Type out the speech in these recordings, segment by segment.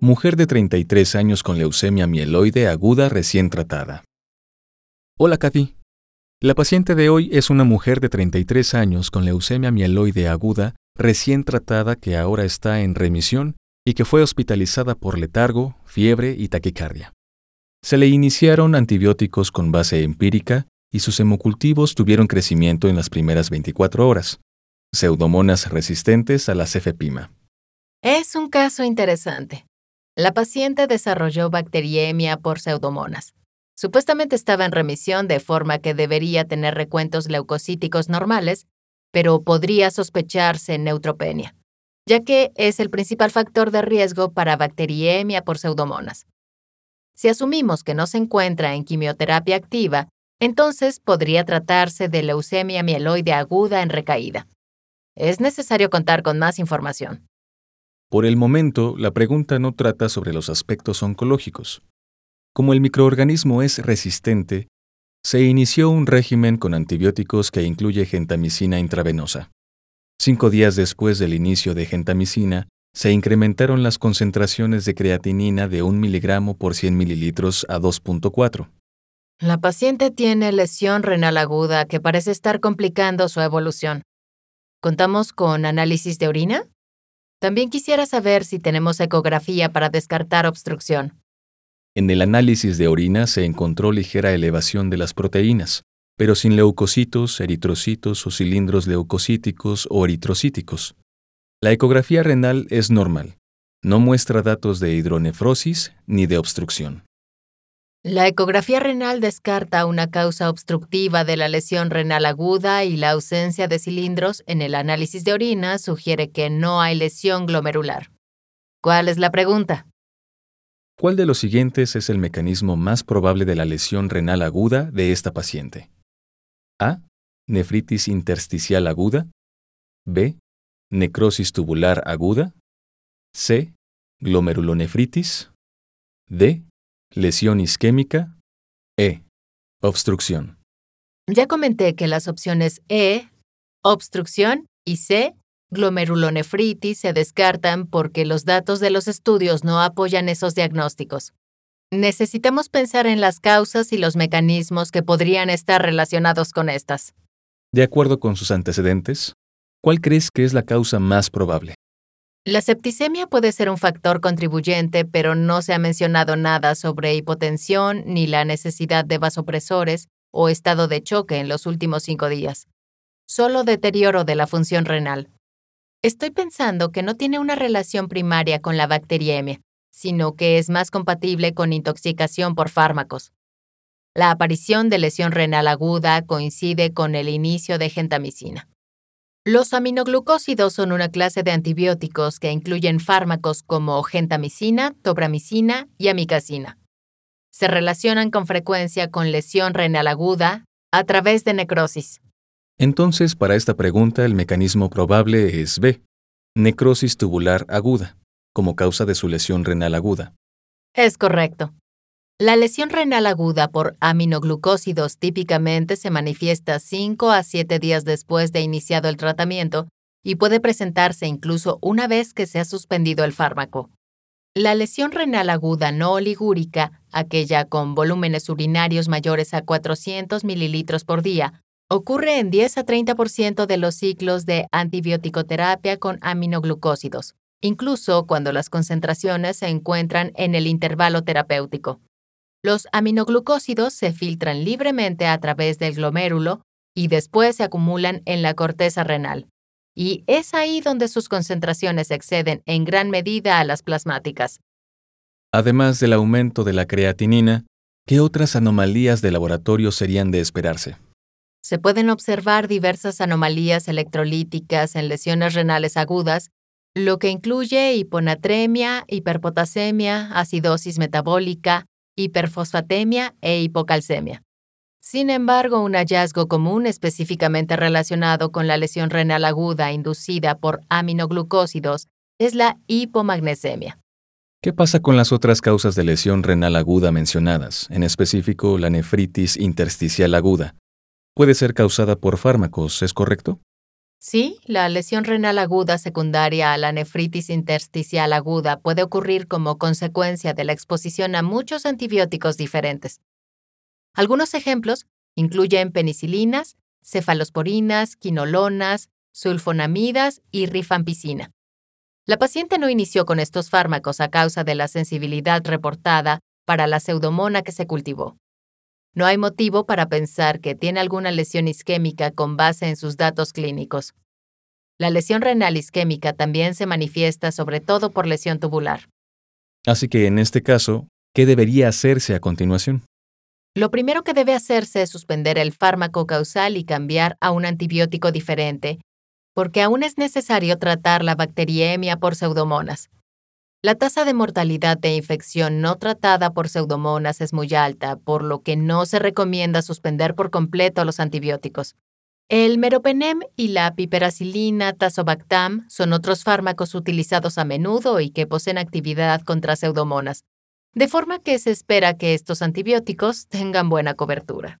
Mujer de 33 años con leucemia mieloide aguda recién tratada. Hola, Kathy. La paciente de hoy es una mujer de 33 años con leucemia mieloide aguda recién tratada que ahora está en remisión y que fue hospitalizada por letargo, fiebre y taquicardia. Se le iniciaron antibióticos con base empírica y sus hemocultivos tuvieron crecimiento en las primeras 24 horas. Pseudomonas resistentes a la cefepima. Es un caso interesante. La paciente desarrolló bacteriemia por pseudomonas. Supuestamente estaba en remisión de forma que debería tener recuentos leucocíticos normales, pero podría sospecharse neutropenia, ya que es el principal factor de riesgo para bacteriemia por pseudomonas. Si asumimos que no se encuentra en quimioterapia activa, entonces podría tratarse de leucemia mieloide aguda en recaída. Es necesario contar con más información. Por el momento, la pregunta no trata sobre los aspectos oncológicos. Como el microorganismo es resistente, se inició un régimen con antibióticos que incluye gentamicina intravenosa. Cinco días después del inicio de gentamicina, se incrementaron las concentraciones de creatinina de 1 miligramo por 100 mililitros a 2.4. La paciente tiene lesión renal aguda que parece estar complicando su evolución. ¿Contamos con análisis de orina? También quisiera saber si tenemos ecografía para descartar obstrucción. En el análisis de orina se encontró ligera elevación de las proteínas, pero sin leucocitos, eritrocitos o cilindros leucocíticos o eritrocíticos. La ecografía renal es normal. No muestra datos de hidronefrosis ni de obstrucción. La ecografía renal descarta una causa obstructiva de la lesión renal aguda y la ausencia de cilindros en el análisis de orina sugiere que no hay lesión glomerular. ¿Cuál es la pregunta? ¿Cuál de los siguientes es el mecanismo más probable de la lesión renal aguda de esta paciente? A. Nefritis intersticial aguda. B. Necrosis tubular aguda. C. Glomerulonefritis. D lesión isquémica, E, obstrucción. Ya comenté que las opciones E, obstrucción y C, glomerulonefritis, se descartan porque los datos de los estudios no apoyan esos diagnósticos. Necesitamos pensar en las causas y los mecanismos que podrían estar relacionados con estas. De acuerdo con sus antecedentes, ¿cuál crees que es la causa más probable? La septicemia puede ser un factor contribuyente, pero no se ha mencionado nada sobre hipotensión ni la necesidad de vasopresores o estado de choque en los últimos cinco días. Solo deterioro de la función renal. Estoy pensando que no tiene una relación primaria con la bacteriemia, sino que es más compatible con intoxicación por fármacos. La aparición de lesión renal aguda coincide con el inicio de gentamicina. Los aminoglucósidos son una clase de antibióticos que incluyen fármacos como gentamicina, tobramicina y amicacina. Se relacionan con frecuencia con lesión renal aguda a través de necrosis. Entonces, para esta pregunta, el mecanismo probable es B, necrosis tubular aguda, como causa de su lesión renal aguda. Es correcto. La lesión renal aguda por aminoglucósidos típicamente se manifiesta 5 a 7 días después de iniciado el tratamiento y puede presentarse incluso una vez que se ha suspendido el fármaco. La lesión renal aguda no oligúrica, aquella con volúmenes urinarios mayores a 400 mililitros por día, ocurre en 10 a 30% de los ciclos de antibioticoterapia con aminoglucósidos, incluso cuando las concentraciones se encuentran en el intervalo terapéutico. Los aminoglucósidos se filtran libremente a través del glomérulo y después se acumulan en la corteza renal. Y es ahí donde sus concentraciones exceden en gran medida a las plasmáticas. Además del aumento de la creatinina, ¿qué otras anomalías de laboratorio serían de esperarse? Se pueden observar diversas anomalías electrolíticas en lesiones renales agudas lo que incluye hiponatremia, hiperpotasemia, acidosis metabólica, hiperfosfatemia e hipocalcemia. Sin embargo, un hallazgo común específicamente relacionado con la lesión renal aguda inducida por aminoglucósidos es la hipomagnesemia. ¿Qué pasa con las otras causas de lesión renal aguda mencionadas, en específico la nefritis intersticial aguda? Puede ser causada por fármacos, ¿es correcto? Sí, la lesión renal aguda secundaria a la nefritis intersticial aguda puede ocurrir como consecuencia de la exposición a muchos antibióticos diferentes. Algunos ejemplos incluyen penicilinas, cefalosporinas, quinolonas, sulfonamidas y rifampicina. La paciente no inició con estos fármacos a causa de la sensibilidad reportada para la pseudomona que se cultivó. No hay motivo para pensar que tiene alguna lesión isquémica con base en sus datos clínicos. La lesión renal isquémica también se manifiesta sobre todo por lesión tubular. Así que en este caso, ¿qué debería hacerse a continuación? Lo primero que debe hacerse es suspender el fármaco causal y cambiar a un antibiótico diferente, porque aún es necesario tratar la bacteriemia por pseudomonas. La tasa de mortalidad de infección no tratada por pseudomonas es muy alta, por lo que no se recomienda suspender por completo los antibióticos. El meropenem y la piperacilina tazobactam son otros fármacos utilizados a menudo y que poseen actividad contra pseudomonas, de forma que se espera que estos antibióticos tengan buena cobertura.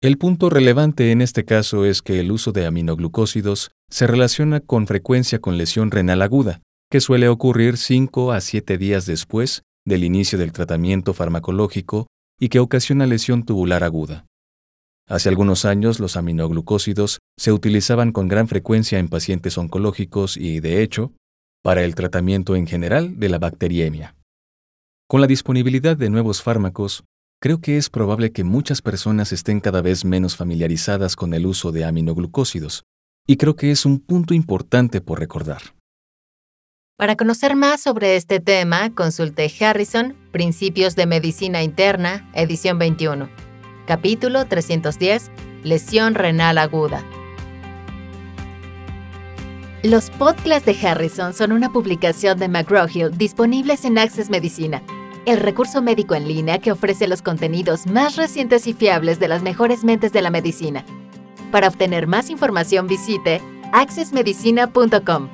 El punto relevante en este caso es que el uso de aminoglucósidos se relaciona con frecuencia con lesión renal aguda, que suele ocurrir 5 a 7 días después del inicio del tratamiento farmacológico y que ocasiona lesión tubular aguda. Hace algunos años los aminoglucósidos se utilizaban con gran frecuencia en pacientes oncológicos y, de hecho, para el tratamiento en general de la bacteriemia. Con la disponibilidad de nuevos fármacos, creo que es probable que muchas personas estén cada vez menos familiarizadas con el uso de aminoglucósidos, y creo que es un punto importante por recordar. Para conocer más sobre este tema, consulte Harrison, Principios de Medicina Interna, edición 21, capítulo 310, Lesión renal aguda. Los podcasts de Harrison son una publicación de McGraw-Hill disponibles en Access Medicina el recurso médico en línea que ofrece los contenidos más recientes y fiables de las mejores mentes de la medicina. Para obtener más información visite accessmedicina.com.